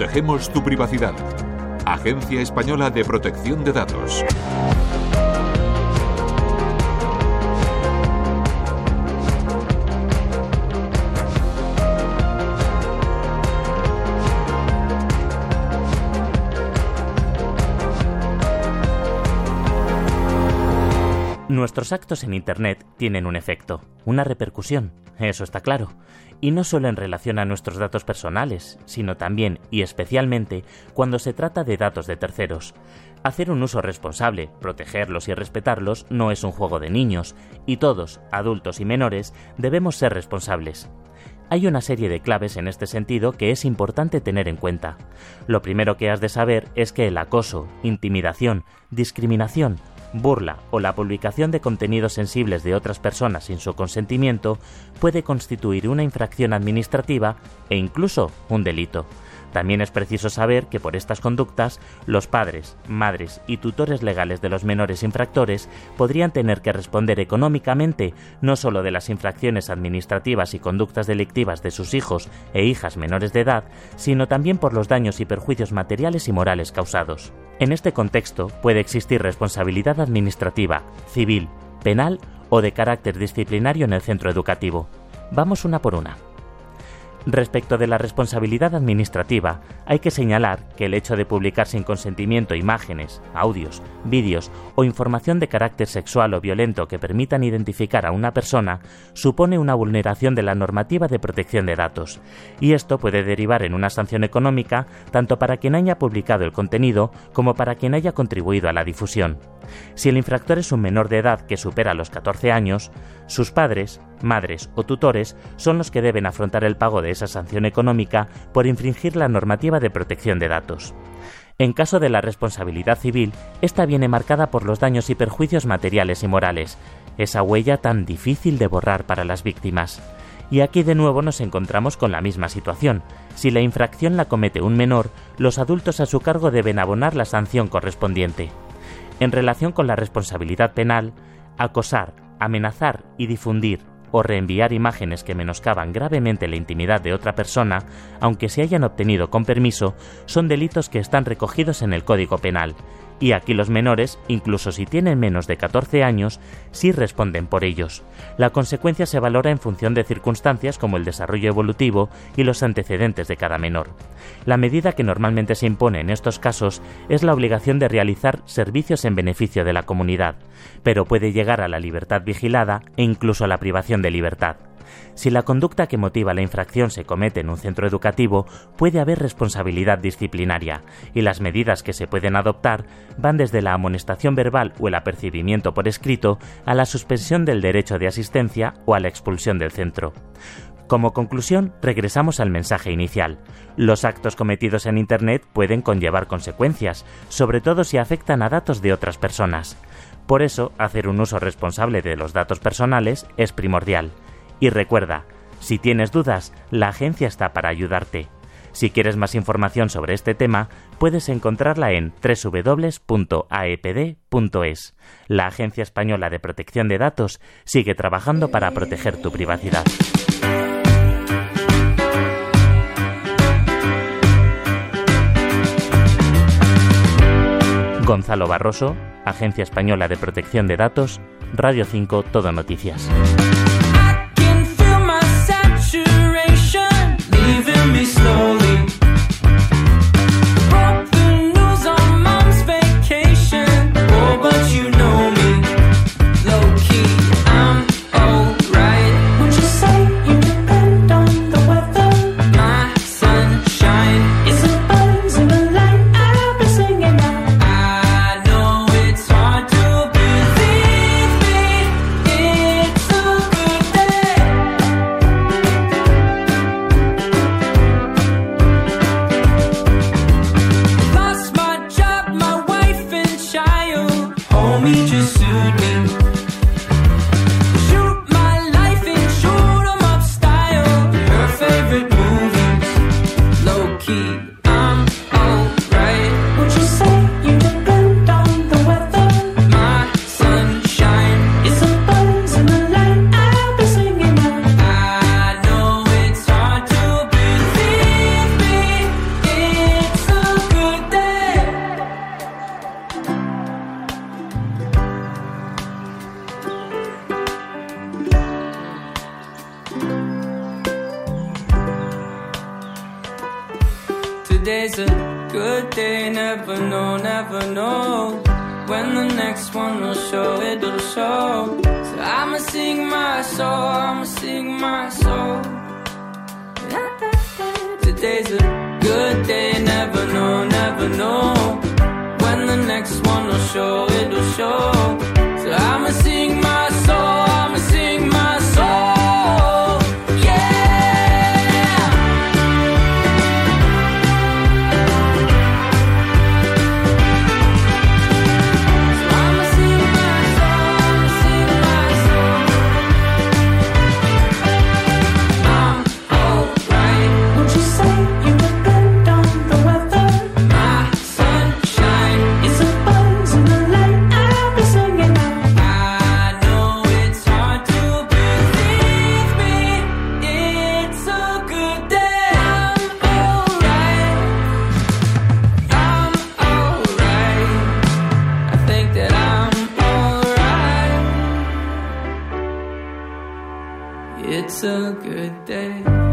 Protegemos tu privacidad. Agencia Española de Protección de Datos. Nuestros actos en Internet tienen un efecto, una repercusión, eso está claro, y no solo en relación a nuestros datos personales, sino también y especialmente cuando se trata de datos de terceros. Hacer un uso responsable, protegerlos y respetarlos no es un juego de niños, y todos, adultos y menores, debemos ser responsables. Hay una serie de claves en este sentido que es importante tener en cuenta. Lo primero que has de saber es que el acoso, intimidación, discriminación, burla o la publicación de contenidos sensibles de otras personas sin su consentimiento puede constituir una infracción administrativa e incluso un delito. También es preciso saber que por estas conductas los padres, madres y tutores legales de los menores infractores podrían tener que responder económicamente no solo de las infracciones administrativas y conductas delictivas de sus hijos e hijas menores de edad, sino también por los daños y perjuicios materiales y morales causados. En este contexto puede existir responsabilidad administrativa, civil, penal o de carácter disciplinario en el centro educativo. Vamos una por una. Respecto de la responsabilidad administrativa, hay que señalar que el hecho de publicar sin consentimiento imágenes, audios, vídeos o información de carácter sexual o violento que permitan identificar a una persona supone una vulneración de la normativa de protección de datos, y esto puede derivar en una sanción económica tanto para quien haya publicado el contenido como para quien haya contribuido a la difusión. Si el infractor es un menor de edad que supera los 14 años, sus padres, madres o tutores son los que deben afrontar el pago de esa sanción económica por infringir la normativa de protección de datos. En caso de la responsabilidad civil, esta viene marcada por los daños y perjuicios materiales y morales, esa huella tan difícil de borrar para las víctimas. Y aquí de nuevo nos encontramos con la misma situación. Si la infracción la comete un menor, los adultos a su cargo deben abonar la sanción correspondiente. En relación con la responsabilidad penal, acosar, amenazar y difundir o reenviar imágenes que menoscaban gravemente la intimidad de otra persona, aunque se hayan obtenido con permiso, son delitos que están recogidos en el Código Penal, y aquí los menores, incluso si tienen menos de 14 años, sí responden por ellos. La consecuencia se valora en función de circunstancias como el desarrollo evolutivo y los antecedentes de cada menor. La medida que normalmente se impone en estos casos es la obligación de realizar servicios en beneficio de la comunidad, pero puede llegar a la libertad vigilada e incluso a la privación de libertad. Si la conducta que motiva la infracción se comete en un centro educativo, puede haber responsabilidad disciplinaria, y las medidas que se pueden adoptar van desde la amonestación verbal o el apercibimiento por escrito a la suspensión del derecho de asistencia o a la expulsión del centro. Como conclusión, regresamos al mensaje inicial. Los actos cometidos en Internet pueden conllevar consecuencias, sobre todo si afectan a datos de otras personas. Por eso, hacer un uso responsable de los datos personales es primordial. Y recuerda, si tienes dudas, la agencia está para ayudarte. Si quieres más información sobre este tema, puedes encontrarla en www.aepd.es. La Agencia Española de Protección de Datos sigue trabajando para proteger tu privacidad. Gonzalo Barroso, Agencia Española de Protección de Datos, Radio 5 Todo Noticias. Thank you. Today's a good day, never know, never know. When the next one will show, it'll show. So I'ma sing my soul, I'ma sing my soul. Today's a good day, never know, never know. When the next one will show, it'll show. It's a good day.